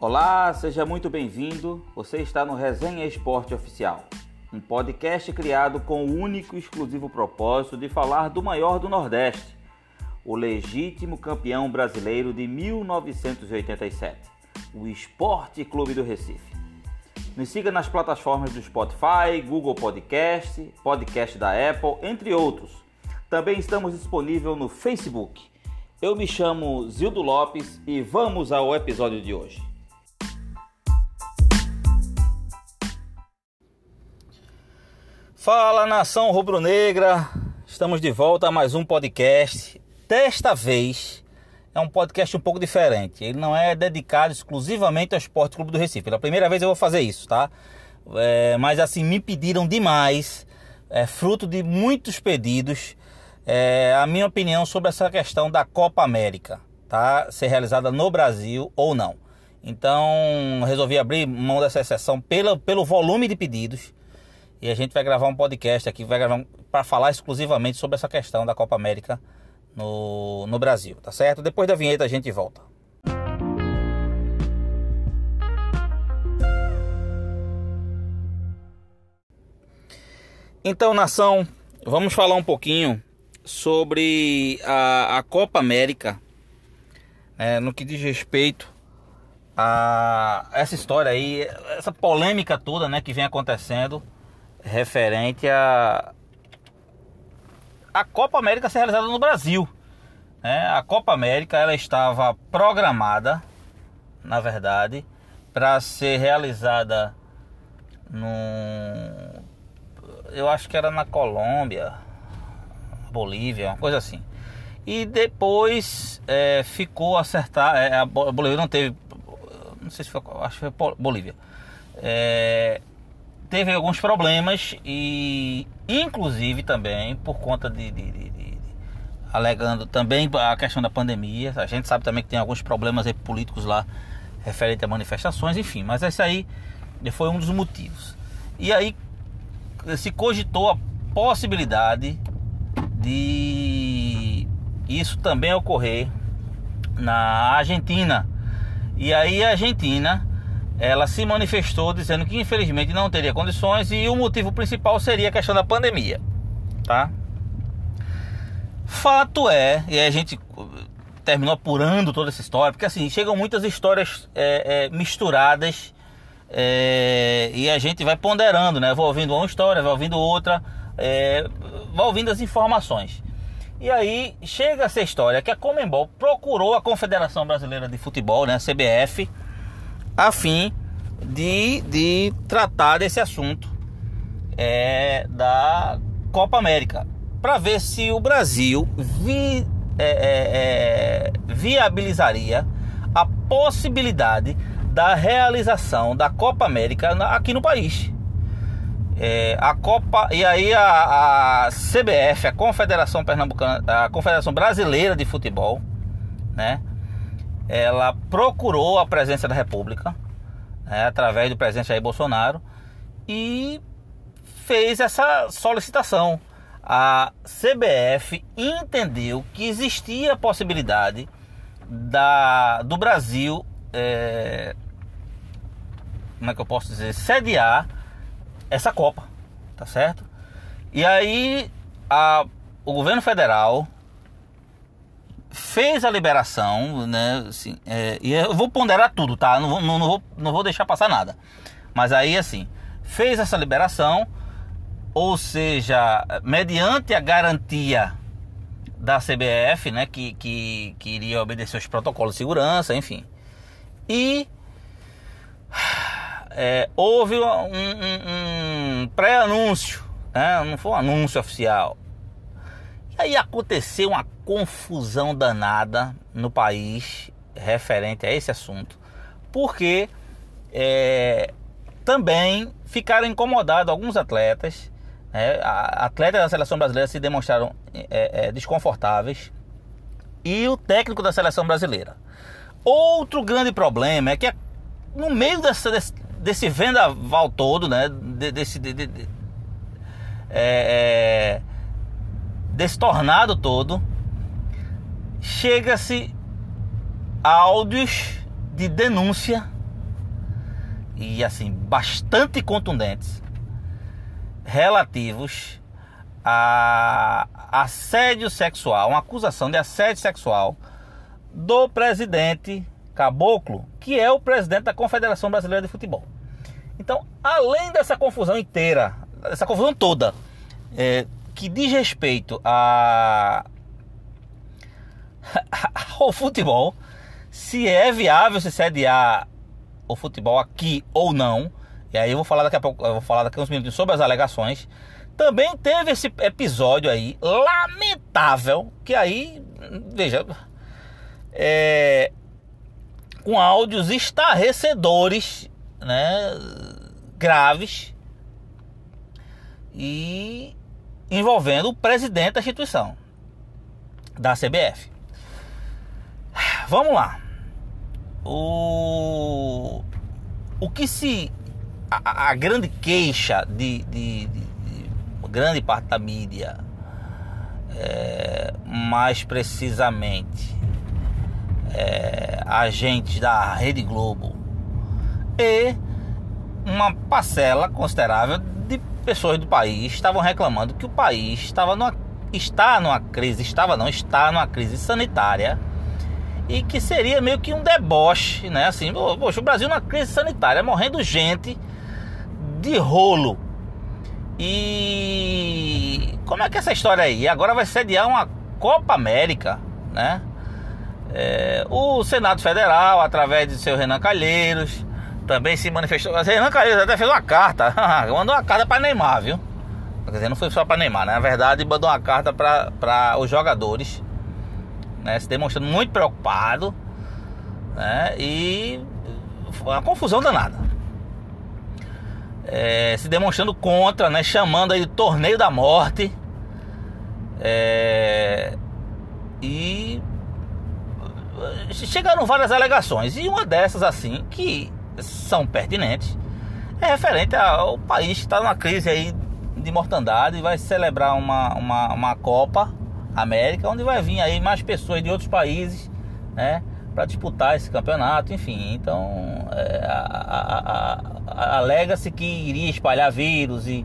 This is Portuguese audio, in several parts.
Olá, seja muito bem-vindo. Você está no Resenha Esporte Oficial, um podcast criado com o único e exclusivo propósito de falar do maior do Nordeste, o legítimo campeão brasileiro de 1987, o Esporte Clube do Recife. Nos siga nas plataformas do Spotify, Google Podcast, podcast da Apple, entre outros. Também estamos disponíveis no Facebook. Eu me chamo Zildo Lopes e vamos ao episódio de hoje. Fala nação rubro-negra, estamos de volta a mais um podcast. Desta vez é um podcast um pouco diferente. Ele não é dedicado exclusivamente ao Esporte Clube do Recife. Pela primeira vez eu vou fazer isso, tá? É, mas assim, me pediram demais, é, fruto de muitos pedidos, é, a minha opinião sobre essa questão da Copa América, tá? Ser realizada no Brasil ou não. Então resolvi abrir mão dessa exceção pelo, pelo volume de pedidos e a gente vai gravar um podcast aqui, vai gravar para falar exclusivamente sobre essa questão da Copa América no, no Brasil, tá certo? Depois da vinheta a gente volta. Então, nação, vamos falar um pouquinho sobre a, a Copa América, né, no que diz respeito a essa história aí, essa polêmica toda, né, que vem acontecendo referente a a Copa América ser realizada no Brasil. Né? A Copa América ela estava programada, na verdade, para ser realizada no eu acho que era na Colômbia, Bolívia, uma coisa assim. E depois é, ficou acertar, é, a Bolívia não teve, não sei se foi, acho que foi Bolívia. É, teve alguns problemas e inclusive também por conta de, de, de, de, alegando também a questão da pandemia. A gente sabe também que tem alguns problemas políticos lá referente a manifestações, enfim, mas esse aí foi um dos motivos. E aí se cogitou a possibilidade de isso também ocorrer na Argentina. E aí a Argentina ela se manifestou dizendo que infelizmente não teria condições e o motivo principal seria a questão da pandemia, tá? Fato é, e a gente terminou apurando toda essa história, porque assim, chegam muitas histórias é, é, misturadas é, e a gente vai ponderando, né? Vou ouvindo uma história, vai ouvindo outra, é, vai ouvindo as informações. E aí chega essa história que a Comembol procurou a Confederação Brasileira de Futebol, né, a CBF, a fim de, de tratar desse assunto é, da Copa América para ver se o Brasil vi, é, é, é, viabilizaria a possibilidade da realização da Copa América aqui no país. É, a Copa e aí a, a, CBF, a Confederação Pernambucana, a Confederação Brasileira de Futebol, né? Ela procurou a presença da República, né, através do presidente Jair Bolsonaro, e fez essa solicitação. A CBF entendeu que existia a possibilidade da, do Brasil, é, como é que eu posso dizer, sediar essa Copa, tá certo? E aí a, o governo federal fez a liberação, né? Assim, é, e eu vou ponderar tudo, tá? Não vou, não, não, vou, não vou deixar passar nada. Mas aí, assim, fez essa liberação, ou seja, mediante a garantia da CBF, né? Que, que, que iria obedecer os protocolos de segurança, enfim. E é, houve um, um, um pré-anúncio, né? Não foi um anúncio oficial Aí aconteceu uma confusão danada no país referente a esse assunto, porque é, também ficaram incomodados alguns atletas, né, atletas da seleção brasileira se demonstraram é, é, desconfortáveis e o técnico da seleção brasileira. Outro grande problema é que no meio desse, desse, desse vendaval todo, né, desse, de, de, de, é, é desse tornado todo, chega-se áudios de denúncia e assim bastante contundentes relativos a assédio sexual, uma acusação de assédio sexual do presidente Caboclo, que é o presidente da Confederação Brasileira de Futebol. Então, além dessa confusão inteira, essa confusão toda, é, que diz respeito a ao futebol, se é viável se sediar o futebol aqui ou não. E aí eu vou falar daqui a pouco, eu vou falar daqui a uns minutos sobre as alegações. Também teve esse episódio aí lamentável, que aí, veja, é, com áudios estarrecedores, né, graves e envolvendo o presidente da instituição da CBF. Vamos lá. O, o que se. A, a grande queixa de, de, de, de, grande parte da mídia, é, mais precisamente é, agentes da Rede Globo e uma parcela considerável de pessoas do país estavam reclamando que o país estava numa, está numa crise, estava não, está numa crise sanitária e que seria meio que um deboche, né? Assim, poxa, o Brasil numa crise sanitária, morrendo gente de rolo. E como é que é essa história aí? Agora vai sediar uma Copa América, né? É, o Senado Federal, através de seu Renan Calheiros, também se manifestou. Renan Calheiros até fez uma carta, mandou uma carta para Neymar, viu? Quer dizer, não foi só para Neymar, né? na verdade, mandou uma carta para os jogadores né, se demonstrando muito preocupado, né, e foi uma confusão danada. É, se demonstrando contra, né, chamando aí o torneio da morte. É, e chegaram várias alegações e uma dessas assim que são pertinentes é referente ao país que está numa crise aí de mortandade e vai celebrar uma, uma, uma Copa América, onde vai vir aí mais pessoas de outros países, né, para disputar esse campeonato, enfim. Então, é, alega-se que iria espalhar vírus e,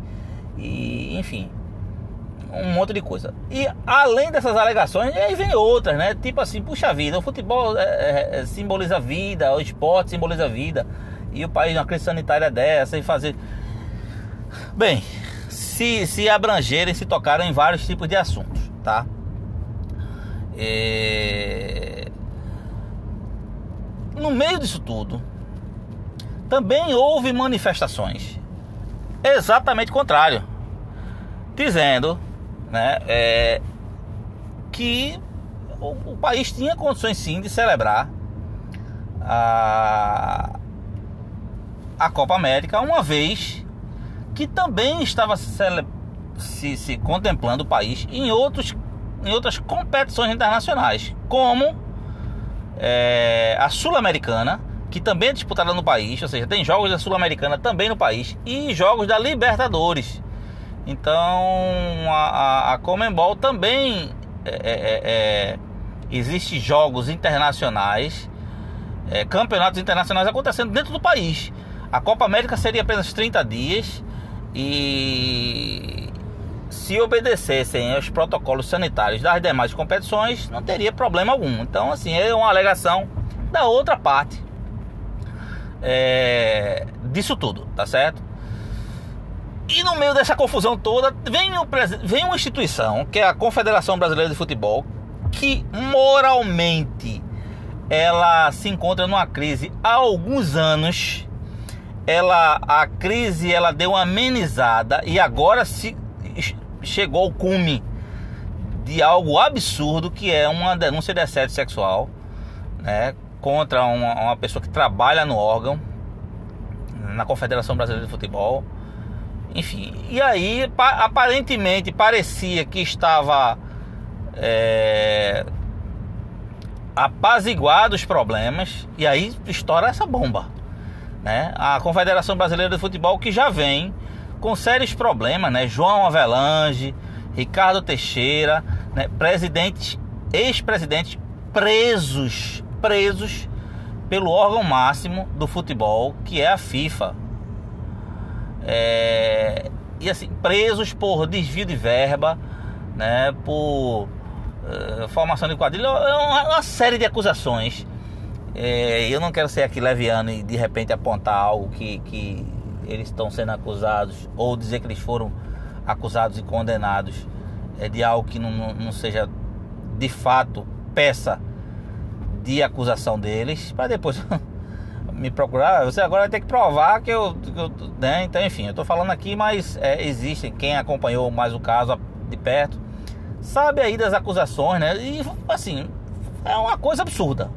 e, enfim, um monte de coisa. E além dessas alegações, aí vem outras, né? Tipo assim, puxa vida, o futebol é, é, é simboliza vida, o esporte simboliza vida. E o país numa crise sanitária dessa e fazer. Bem, se, se abrangerem, se tocaram em vários tipos de assuntos, tá? É... No meio disso tudo, também houve manifestações exatamente contrário, dizendo né, é, que o, o, país tinha condições sim de celebrar a, a Copa América, uma vez que também estava se, se contemplando o país em outros em outras competições internacionais, como é, a Sul-Americana, que também é disputada no país, ou seja, tem jogos da Sul-Americana também no país, e jogos da Libertadores. Então a, a, a Comembol também é, é, é, é existe jogos internacionais, é, campeonatos internacionais acontecendo dentro do país. A Copa América seria apenas 30 dias e se obedecessem aos protocolos sanitários das demais competições, não teria problema algum. Então, assim, é uma alegação da outra parte é, disso tudo, tá certo? E no meio dessa confusão toda, vem, o, vem uma instituição, que é a Confederação Brasileira de Futebol, que moralmente ela se encontra numa crise há alguns anos. Ela a crise ela deu uma amenizada e agora se chegou ao cume de algo absurdo que é uma denúncia de assédio sexual né, contra uma, uma pessoa que trabalha no órgão na Confederação Brasileira de Futebol. Enfim, e aí aparentemente parecia que estava é, apaziguado os problemas e aí estoura essa bomba. Né? A Confederação Brasileira de Futebol que já vem com sérios problemas, né? João Avelange, Ricardo Teixeira, né? presidentes, ex-presidentes presos, presos pelo órgão máximo do futebol, que é a FIFA. É, e assim, presos por desvio de verba, né, por uh, formação de quadrilha, é uma, uma série de acusações. É, eu não quero ser aqui leviano e de repente apontar algo que, que eles estão sendo acusados, ou dizer que eles foram acusados e condenados é, de algo que não, não seja de fato peça de acusação deles, para depois me procurar. Você agora vai ter que provar que eu. Que eu né? Então, enfim, eu estou falando aqui, mas é, existem. Quem acompanhou mais o caso de perto sabe aí das acusações, né? E assim, é uma coisa absurda.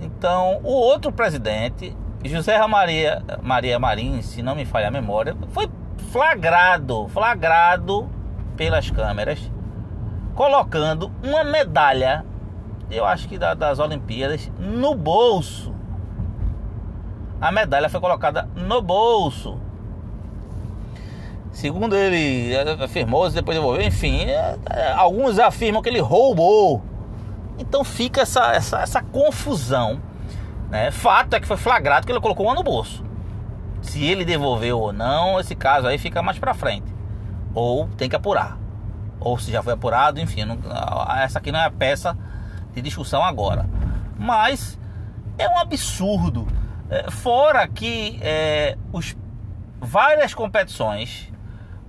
Então, o outro presidente, José Maria, Maria Marim, se não me falha a memória, foi flagrado, flagrado pelas câmeras, colocando uma medalha, eu acho que da, das Olimpíadas, no bolso. A medalha foi colocada no bolso. Segundo ele afirmou, depois devolveu, enfim, é, é, alguns afirmam que ele roubou. Então fica essa, essa, essa confusão. Né? Fato é que foi flagrado que ele colocou uma no bolso. Se ele devolveu ou não, esse caso aí fica mais para frente. Ou tem que apurar. Ou se já foi apurado, enfim, não, essa aqui não é a peça de discussão agora. Mas é um absurdo. É, fora que é, os, várias competições,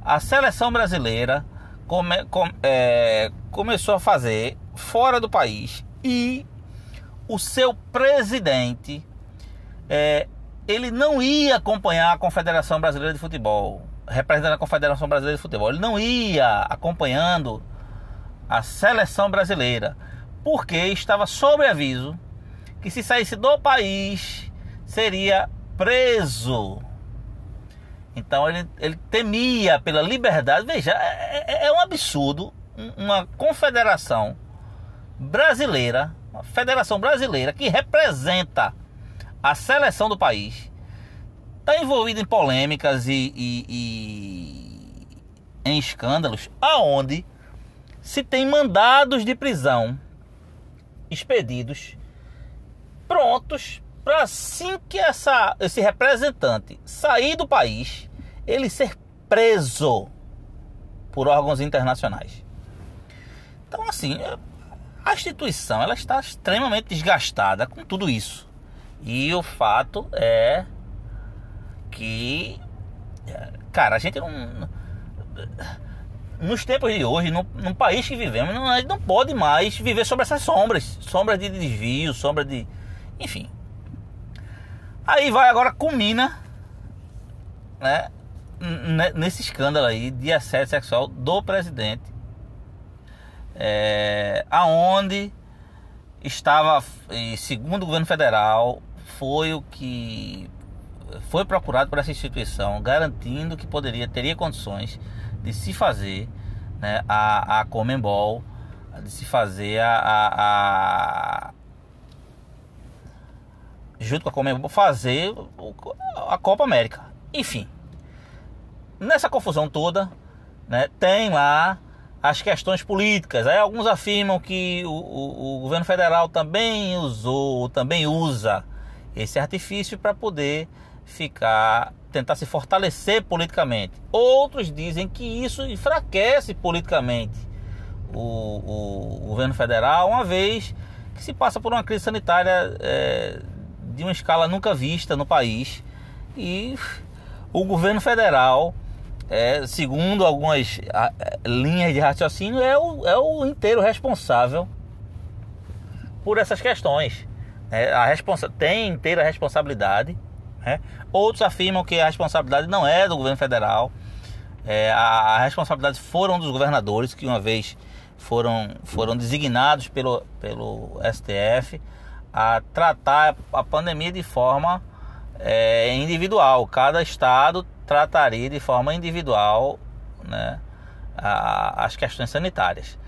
a seleção brasileira come, com, é, começou a fazer fora do país e o seu presidente é, ele não ia acompanhar a Confederação Brasileira de Futebol, representando a Confederação Brasileira de Futebol, ele não ia acompanhando a seleção brasileira, porque estava sob aviso que se saísse do país seria preso. Então ele, ele temia pela liberdade. Veja, é, é, é um absurdo uma confederação brasileira, uma federação brasileira que representa a seleção do país está envolvida em polêmicas e, e, e, em escândalos, aonde se tem mandados de prisão expedidos prontos para assim que essa, esse representante sair do país, ele ser preso por órgãos internacionais. Então assim, a instituição ela está extremamente desgastada com tudo isso. E o fato é que, cara, a gente não. Nos tempos de hoje, no, no país que vivemos, não, a gente não pode mais viver sobre essas sombras sombras de desvio, sombra de. Enfim. Aí vai agora, culmina, né? Nesse escândalo aí de assédio sexual do presidente, é, aonde estava, segundo o governo federal, foi o que foi procurado por essa instituição, garantindo que poderia teria condições de se fazer né, a, a Comembol, de se fazer a, a, a junto com a Comembol fazer a Copa América. Enfim, nessa confusão toda, né, tem lá as questões políticas. Aí alguns afirmam que o, o, o governo federal também usou, também usa esse artifício para poder ficar tentar se fortalecer politicamente. Outros dizem que isso enfraquece politicamente o, o, o governo federal, uma vez que se passa por uma crise sanitária é, de uma escala nunca vista no país e o governo federal, é, segundo algumas a, linhas de raciocínio, é o, é o inteiro responsável por essas questões. É, a responsa tem inteira responsabilidade. Né? Outros afirmam que a responsabilidade não é do governo federal. É, a, a responsabilidade foram dos governadores que uma vez foram, foram designados pelo, pelo STF a tratar a pandemia de forma é, individual. Cada estado trataria de forma individual né, a, as questões sanitárias.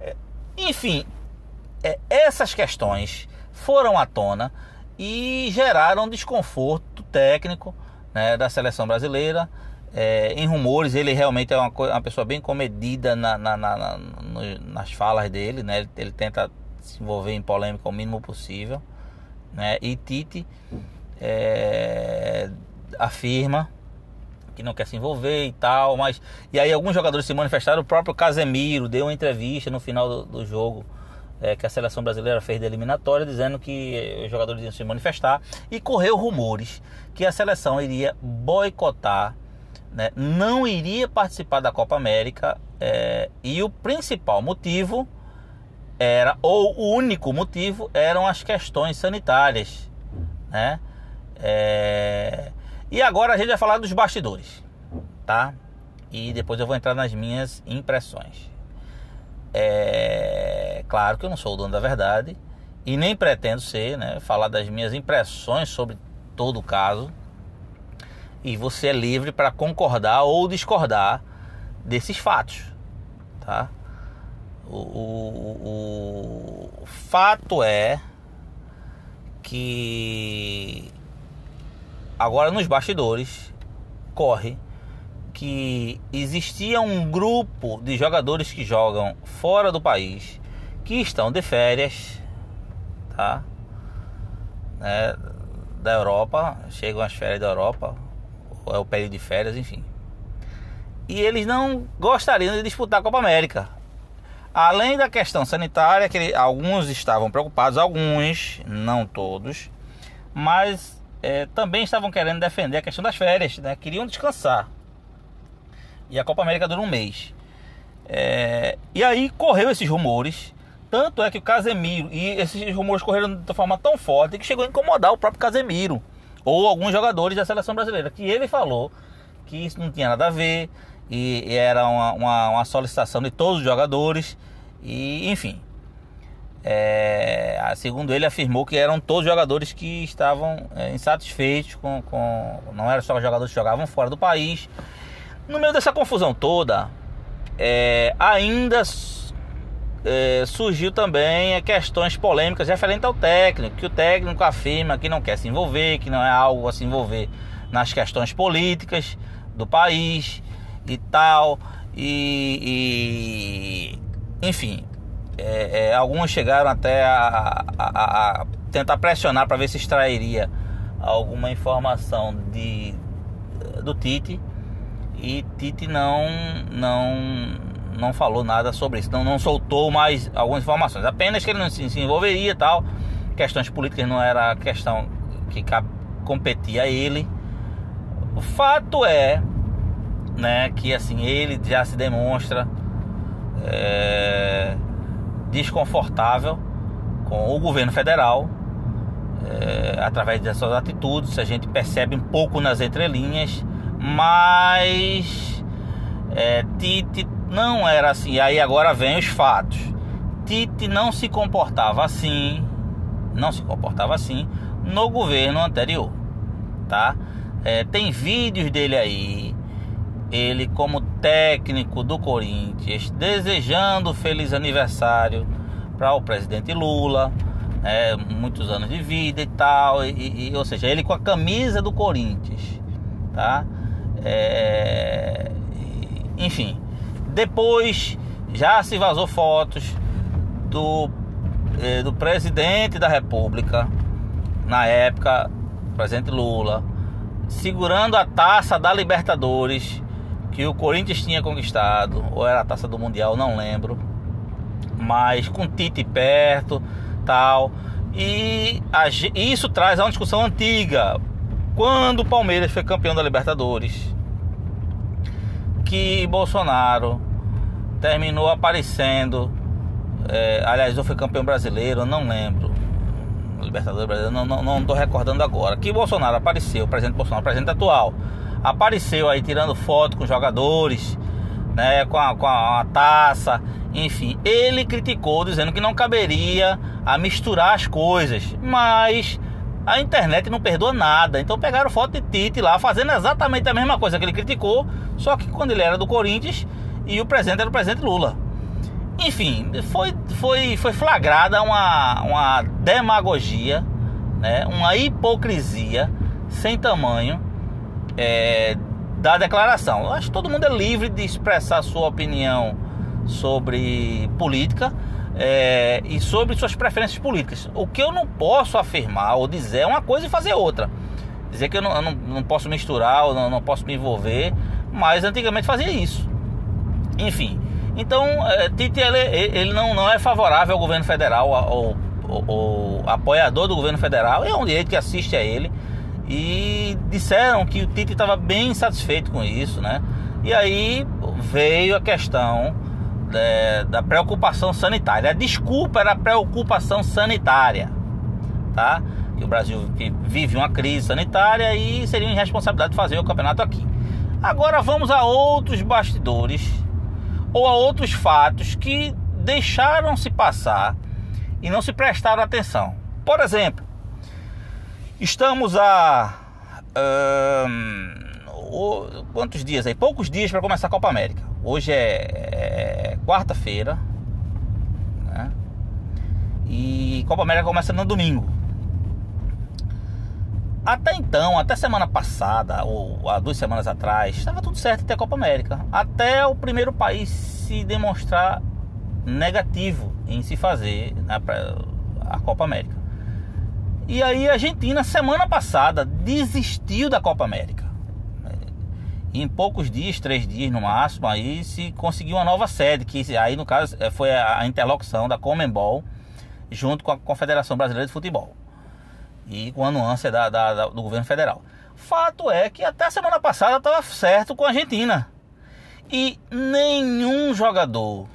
É, enfim, é, essas questões foram à tona e geraram desconforto técnico né, da seleção brasileira. É, em rumores, ele realmente é uma, uma pessoa bem comedida na, na, na, nas falas dele, né? ele, ele tenta se envolver em polêmica o mínimo possível. né? E Tite é, afirma que não quer se envolver e tal, mas e aí alguns jogadores se manifestaram, o próprio Casemiro deu uma entrevista no final do, do jogo é, que a seleção brasileira fez de eliminatória, dizendo que os jogadores iam se manifestar e correu rumores que a seleção iria boicotar, né, não iria participar da Copa América é, e o principal motivo era, ou o único motivo, eram as questões sanitárias, né? É... E agora a gente vai falar dos bastidores, tá? E depois eu vou entrar nas minhas impressões. É claro que eu não sou o dono da verdade e nem pretendo ser, né? Falar das minhas impressões sobre todo o caso. E você é livre para concordar ou discordar desses fatos, tá? O, o, o fato é que agora nos bastidores corre que existia um grupo de jogadores que jogam fora do país que estão de férias, tá? Né, da Europa, chegam as férias da Europa, ou é o período de férias, enfim. E eles não gostariam de disputar a Copa América. Além da questão sanitária, que alguns estavam preocupados, alguns, não todos, mas é, também estavam querendo defender a questão das férias, né? queriam descansar. E a Copa América dura um mês. É, e aí correu esses rumores. Tanto é que o Casemiro, e esses rumores correram de forma tão forte que chegou a incomodar o próprio Casemiro. Ou alguns jogadores da seleção brasileira. Que ele falou que isso não tinha nada a ver. E, era uma, uma, uma, solicitação de todos os jogadores. E enfim. É, segundo ele, afirmou que eram todos jogadores que estavam é, insatisfeitos com, com. Não eram só jogadores que jogavam fora do país. No meio dessa confusão toda, é, ainda é, surgiu também questões polêmicas referentes ao técnico, que o técnico afirma que não quer se envolver, que não é algo a se envolver nas questões políticas do país e tal. E, e enfim, é, é, alguns chegaram até a, a, a tentar pressionar para ver se extrairia alguma informação de, do Tite e Tite não não não falou nada sobre isso, não, não soltou mais algumas informações, apenas que ele não se, se envolveria e tal. Questões políticas não era questão que competia a ele. O fato é, né, que assim ele já se demonstra é, desconfortável com o governo federal é, através dessas atitudes. A gente percebe um pouco nas entrelinhas mas é, Tite não era assim. Aí agora vem os fatos. Tite não se comportava assim, não se comportava assim no governo anterior, tá? É, tem vídeos dele aí, ele como técnico do Corinthians, desejando feliz aniversário para o presidente Lula, é, muitos anos de vida e tal, e, e, ou seja, ele com a camisa do Corinthians, tá? É, enfim, depois já se vazou fotos do, é, do presidente da República, na época, presidente Lula, segurando a taça da Libertadores que o Corinthians tinha conquistado, ou era a taça do Mundial, não lembro, mas com Tite perto, tal. E a, isso traz a uma discussão antiga. Quando o Palmeiras foi campeão da Libertadores, que Bolsonaro terminou aparecendo. É, aliás, eu fui campeão brasileiro, não lembro. Libertadores brasileiro, não, não, não tô recordando agora. Que Bolsonaro apareceu, o presidente Bolsonaro, o presidente atual, apareceu aí tirando foto com jogadores, né, com a, com a, taça, enfim. Ele criticou, dizendo que não caberia a misturar as coisas, mas a internet não perdoa nada. Então pegaram foto de Tite lá fazendo exatamente a mesma coisa que ele criticou, só que quando ele era do Corinthians e o presidente era o presidente Lula. Enfim, foi, foi, foi flagrada uma, uma demagogia, né? uma hipocrisia sem tamanho é, da declaração. Eu acho que todo mundo é livre de expressar sua opinião sobre política é, e sobre suas preferências políticas. O que eu não posso afirmar ou dizer é uma coisa e fazer outra. Dizer que eu não, eu não, não posso misturar não, não, posso me envolver, mas antigamente fazia isso. Enfim, então é, Tite ele, ele não, não é favorável ao governo federal, ao, ao, ao apoiador do governo federal, é um direito que assiste a ele. E disseram que o Tite estava bem satisfeito com isso, né? E aí veio a questão é, da preocupação sanitária. A desculpa era a preocupação sanitária, tá? Que o Brasil vive uma crise sanitária e seria irresponsabilidade fazer o campeonato aqui. Agora vamos a outros bastidores ou a outros fatos que deixaram se passar e não se prestaram atenção. Por exemplo, estamos a quantos dias aí? Poucos dias para começar a Copa América. Hoje é, é quarta-feira. Né? E Copa América começa no domingo. Até então, até semana passada, ou há duas semanas atrás, estava tudo certo ter Copa América. Até o primeiro país se demonstrar negativo em se fazer né, a Copa América. E aí a Argentina, semana passada, desistiu da Copa América. Em poucos dias, três dias no máximo, aí se conseguiu uma nova sede, que aí no caso é, foi a interlocução da Comembol junto com a Confederação Brasileira de Futebol. E com a nuance da, da, da, do governo federal. Fato é que até semana passada estava certo com a Argentina. E nenhum jogador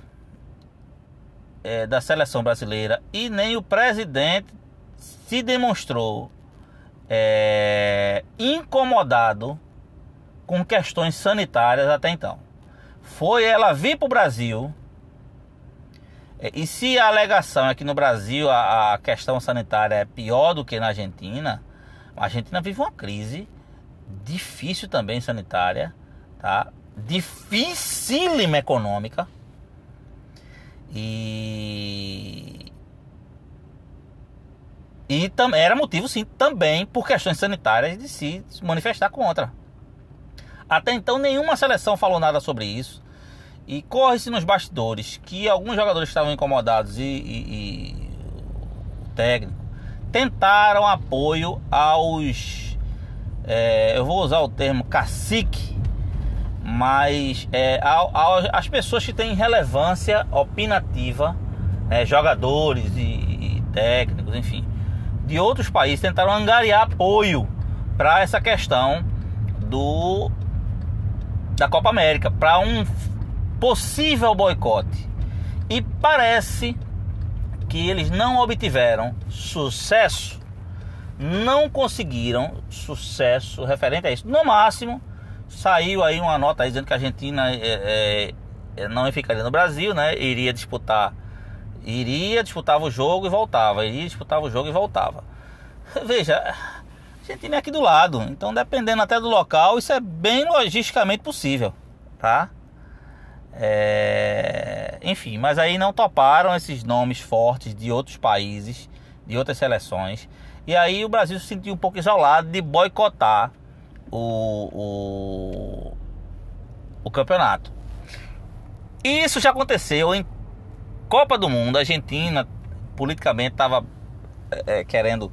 é, da seleção brasileira e nem o presidente se demonstrou é, incomodado com questões sanitárias até então. Foi ela vir para o Brasil. É, e se a alegação é que no Brasil a, a questão sanitária é pior do que na Argentina, a Argentina vive uma crise difícil também sanitária, tá? Dificílima econômica. E e era motivo sim também por questões sanitárias de se manifestar contra. Até então, nenhuma seleção falou nada sobre isso. E corre-se nos bastidores que alguns jogadores estavam incomodados e, e, e o técnico tentaram apoio aos. É, eu vou usar o termo cacique, mas é, as pessoas que têm relevância opinativa, né, jogadores e, e técnicos, enfim, de outros países tentaram angariar apoio para essa questão do da Copa América para um possível boicote. E parece que eles não obtiveram sucesso, não conseguiram sucesso referente a isso. No máximo, saiu aí uma nota dizendo que a Argentina é, é, não ficaria no Brasil, né? Iria disputar, iria disputava o jogo e voltava, iria disputava o jogo e voltava. Veja, Argentina é aqui do lado, então dependendo até do local, isso é bem logisticamente possível, tá? É... Enfim, mas aí não toparam esses nomes fortes de outros países, de outras seleções, e aí o Brasil se sentiu um pouco isolado de boicotar o, o, o campeonato. Isso já aconteceu em Copa do Mundo, a Argentina politicamente estava é, querendo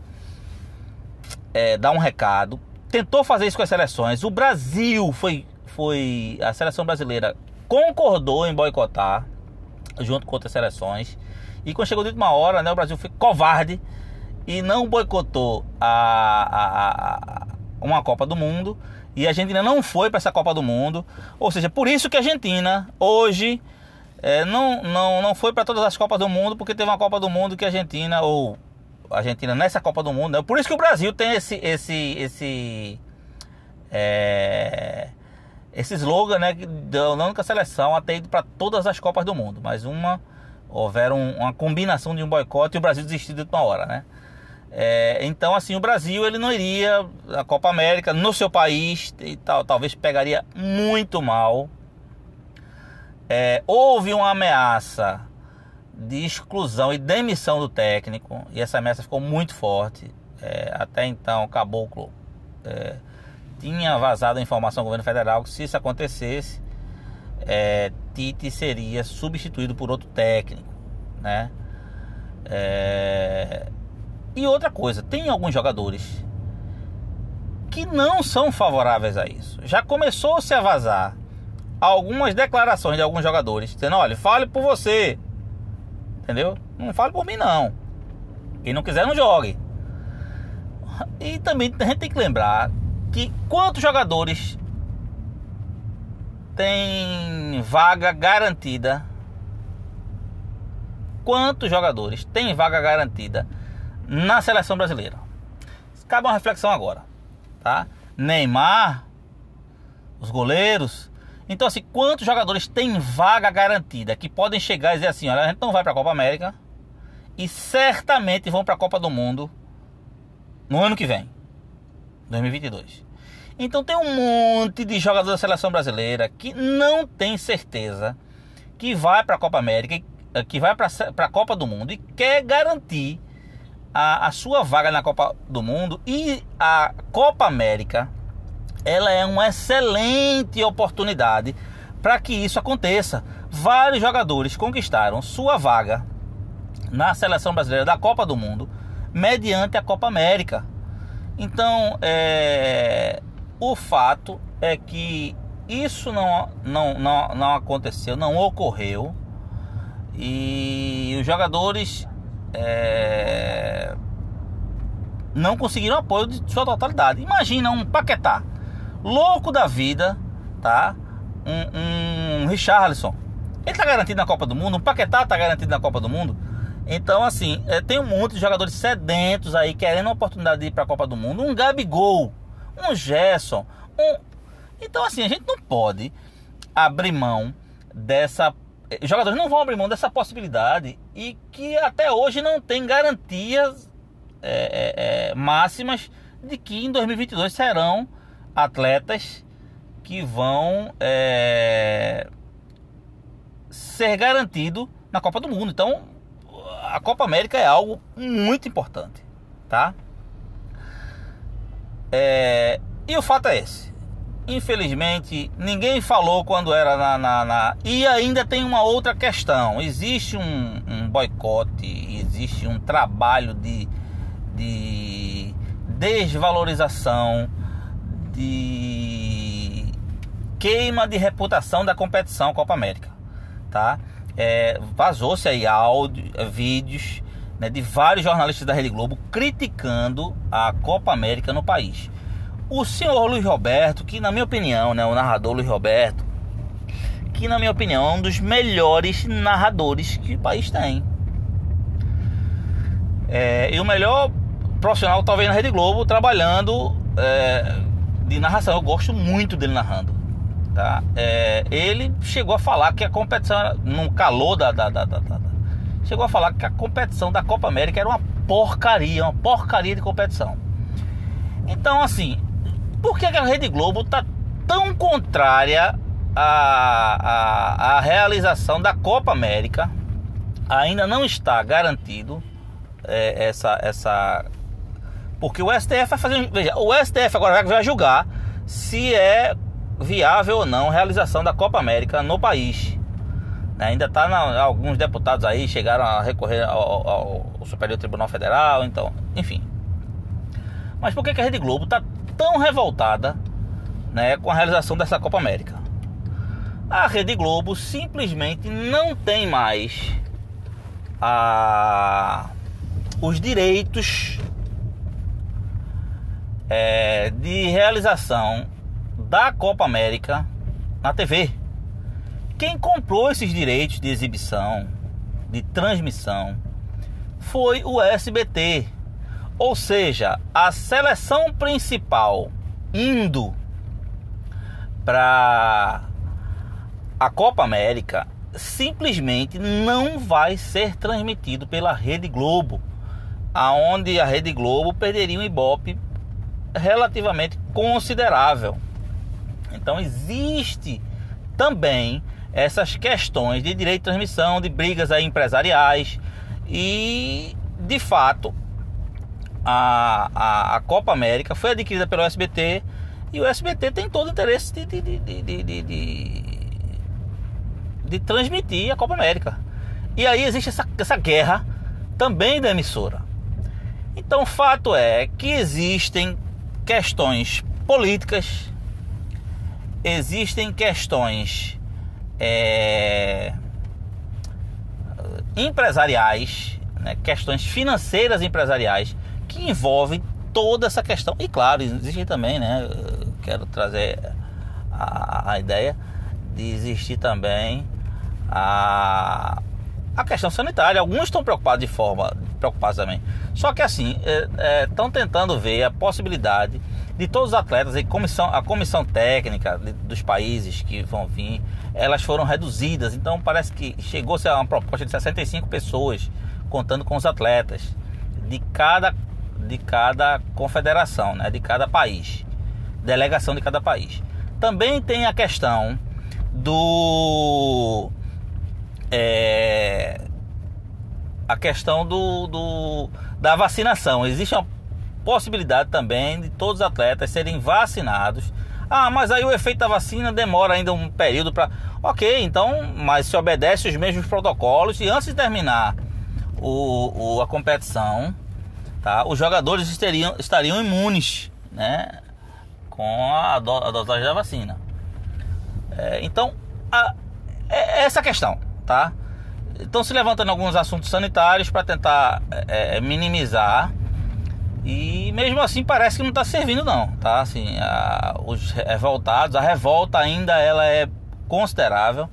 é, dar um recado, tentou fazer isso com as seleções. O Brasil foi, foi a seleção brasileira concordou em boicotar junto com outras seleções. E quando chegou de última hora, né, o Brasil foi covarde e não boicotou a, a, a uma Copa do Mundo. E a Argentina não foi para essa Copa do Mundo. Ou seja, por isso que a Argentina hoje é, não, não, não foi para todas as Copas do Mundo, porque teve uma Copa do Mundo que a Argentina, ou Argentina nessa Copa do Mundo. Né? Por isso que o Brasil tem esse esse esse é, esse slogan, né, da única seleção a ter ido para todas as Copas do Mundo, mas uma houveram uma combinação de um boicote e o Brasil desistiu de última hora, né? É, então assim o Brasil ele não iria a Copa América no seu país e tal, talvez pegaria muito mal. É, houve uma ameaça de exclusão e demissão do técnico, e essa ameaça ficou muito forte. É, até então, o Caboclo é, tinha vazado a informação ao governo federal que se isso acontecesse, é, Tite seria substituído por outro técnico, né? É... E outra coisa, tem alguns jogadores que não são favoráveis a isso. Já começou-se a vazar algumas declarações de alguns jogadores dizendo: olha, fale por você, entendeu? Não fale por mim, não. Quem não quiser, não jogue. E também a gente tem que lembrar que quantos jogadores tem vaga garantida quantos jogadores têm vaga garantida na seleção brasileira? Cabe uma reflexão agora, tá? Neymar, os goleiros. Então, assim, quantos jogadores têm vaga garantida que podem chegar e dizer assim: olha, a gente não vai para a Copa América e certamente vão para a Copa do Mundo no ano que vem, 2022. Então, tem um monte de jogadores da seleção brasileira que não tem certeza que vai para a Copa América eh, que vai para a Copa do Mundo e quer garantir a, a sua vaga na Copa do Mundo e a Copa América ela é uma excelente oportunidade para que isso aconteça. Vários jogadores conquistaram sua vaga na seleção brasileira da Copa do Mundo mediante a Copa América. Então, é, o fato é que isso não, não, não, não aconteceu, não ocorreu e os jogadores é, não conseguiram apoio de sua totalidade. Imagina um Paquetá, louco da vida, tá? Um, um Richarlison. Ele tá garantido na Copa do Mundo, um Paquetá tá garantido na Copa do Mundo. Então, assim, é, tem um monte de jogadores sedentos aí querendo a oportunidade de ir para a Copa do Mundo. Um Gabigol, um Gerson, um... Então, assim, a gente não pode abrir mão dessa os jogadores não vão abrir mão dessa possibilidade e que até hoje não tem garantias é, é máximas de que em 2022 serão atletas que vão é, ser garantido na Copa do Mundo. Então, a Copa América é algo muito importante, tá? É, e o fato é esse. Infelizmente, ninguém falou quando era na, na, na, E ainda tem uma outra questão: existe um, um boicote, existe um trabalho de, de desvalorização, de queima de reputação da competição Copa América. Tá? É, Vazou-se aí áudio, vídeos né, de vários jornalistas da Rede Globo criticando a Copa América no país. O senhor Luiz Roberto, que na minha opinião, né, o narrador Luiz Roberto, que na minha opinião é um dos melhores narradores que o país tem. É, e o melhor profissional talvez na Rede Globo trabalhando é, de narração. Eu gosto muito dele narrando. Tá? É, ele chegou a falar que a competição, no calor da, da, da, da, chegou a falar que a competição da Copa América era uma porcaria, uma porcaria de competição. Então, assim, por que, a Rede Globo está tão contrária à, à, à realização da Copa América? Ainda não está garantido é, essa, essa. Porque o STF vai fazer. Veja, o STF agora vai julgar se é viável ou não a realização da Copa América no país. Ainda está alguns deputados aí chegaram a recorrer ao, ao, ao Superior Tribunal Federal, então, enfim. Mas por que, que a Rede Globo está tão revoltada né, com a realização dessa Copa América. A Rede Globo simplesmente não tem mais a, os direitos é, de realização da Copa América na TV. Quem comprou esses direitos de exibição, de transmissão, foi o SBT, ou seja, a seleção principal indo para a Copa América simplesmente não vai ser transmitido pela Rede Globo, aonde a Rede Globo perderia um ibope relativamente considerável. Então existe também essas questões de direito de transmissão, de brigas aí empresariais e de fato a, a, a, Copa América foi adquirida pelo SBT e o SBT tem todo o interesse de, de, de, de, de transmitir a Copa América. E aí existe essa, essa guerra também da emissora. Então o fato é que existem questões políticas, existem questões é, empresariais, né, questões financeiras empresariais que envolvem toda essa questão. E claro, existe também, né? Quero trazer a, a ideia de existir também a, a questão sanitária. Alguns estão preocupados de forma preocupados também. Só que assim, estão é, é, tentando ver a possibilidade de todos os atletas, e comissão, a comissão técnica de, dos países que vão vir, elas foram reduzidas. Então parece que chegou-se a uma proposta de 65 pessoas, contando com os atletas de cada, de cada confederação, né, de cada país, delegação de cada país. Também tem a questão do é, a questão do, do, da vacinação. Existe uma possibilidade também de todos os atletas serem vacinados. Ah, mas aí o efeito da vacina demora ainda um período para. Ok, então, mas se obedece os mesmos protocolos e antes de terminar o, o a competição, tá, os jogadores estariam, estariam imunes, né, com a, a dosagem da vacina. É, então, a, é, é essa questão, tá? Estão se levantando alguns assuntos sanitários para tentar é, é, minimizar e mesmo assim parece que não está servindo não, tá? Assim, a, os revoltados, a revolta ainda ela é considerável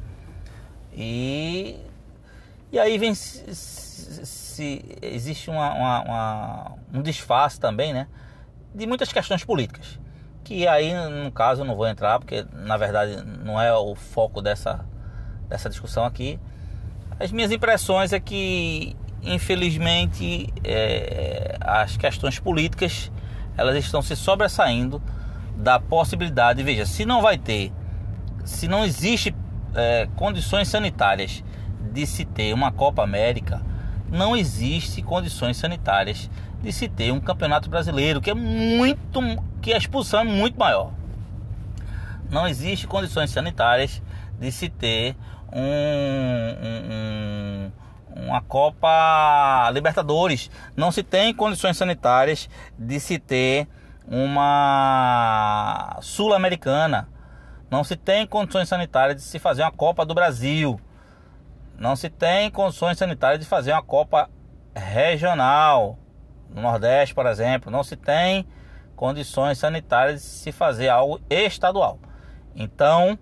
e e aí vem se, se existe uma, uma, uma, um disfarce também, né? De muitas questões políticas que aí no caso eu não vou entrar porque na verdade não é o foco dessa dessa discussão aqui as minhas impressões é que, infelizmente, é, as questões políticas elas estão se sobressaindo da possibilidade. Veja, se não vai ter, se não existe é, condições sanitárias de se ter uma Copa América, não existe condições sanitárias de se ter um campeonato brasileiro que é muito, que a expulsão é muito maior. Não existe condições sanitárias de se ter um, um, uma Copa Libertadores. Não se tem condições sanitárias de se ter uma Sul-Americana. Não se tem condições sanitárias de se fazer uma Copa do Brasil. Não se tem condições sanitárias de fazer uma Copa regional. No Nordeste, por exemplo, não se tem condições sanitárias de se fazer algo estadual. Então,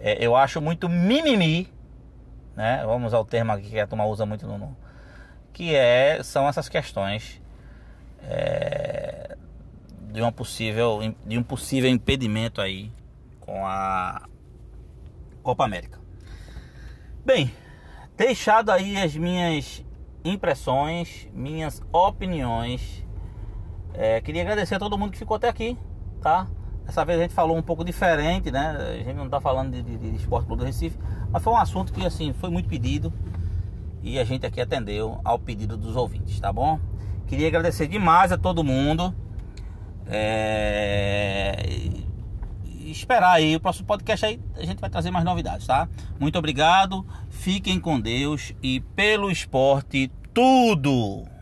é, eu acho muito mimimi, né? Vamos ao termo aqui que a turma usa muito no, que é são essas questões é, de uma possível de um possível impedimento aí com a Copa América. Bem, deixado aí as minhas impressões, minhas opiniões. É, queria agradecer a todo mundo que ficou até aqui, tá? Dessa vez a gente falou um pouco diferente, né? A gente não está falando de, de, de Esporte Clube do Recife, mas foi um assunto que assim foi muito pedido e a gente aqui atendeu ao pedido dos ouvintes, tá bom? Queria agradecer demais a todo mundo. É... Esperar aí o próximo podcast aí a gente vai trazer mais novidades, tá? Muito obrigado, fiquem com Deus e pelo esporte tudo.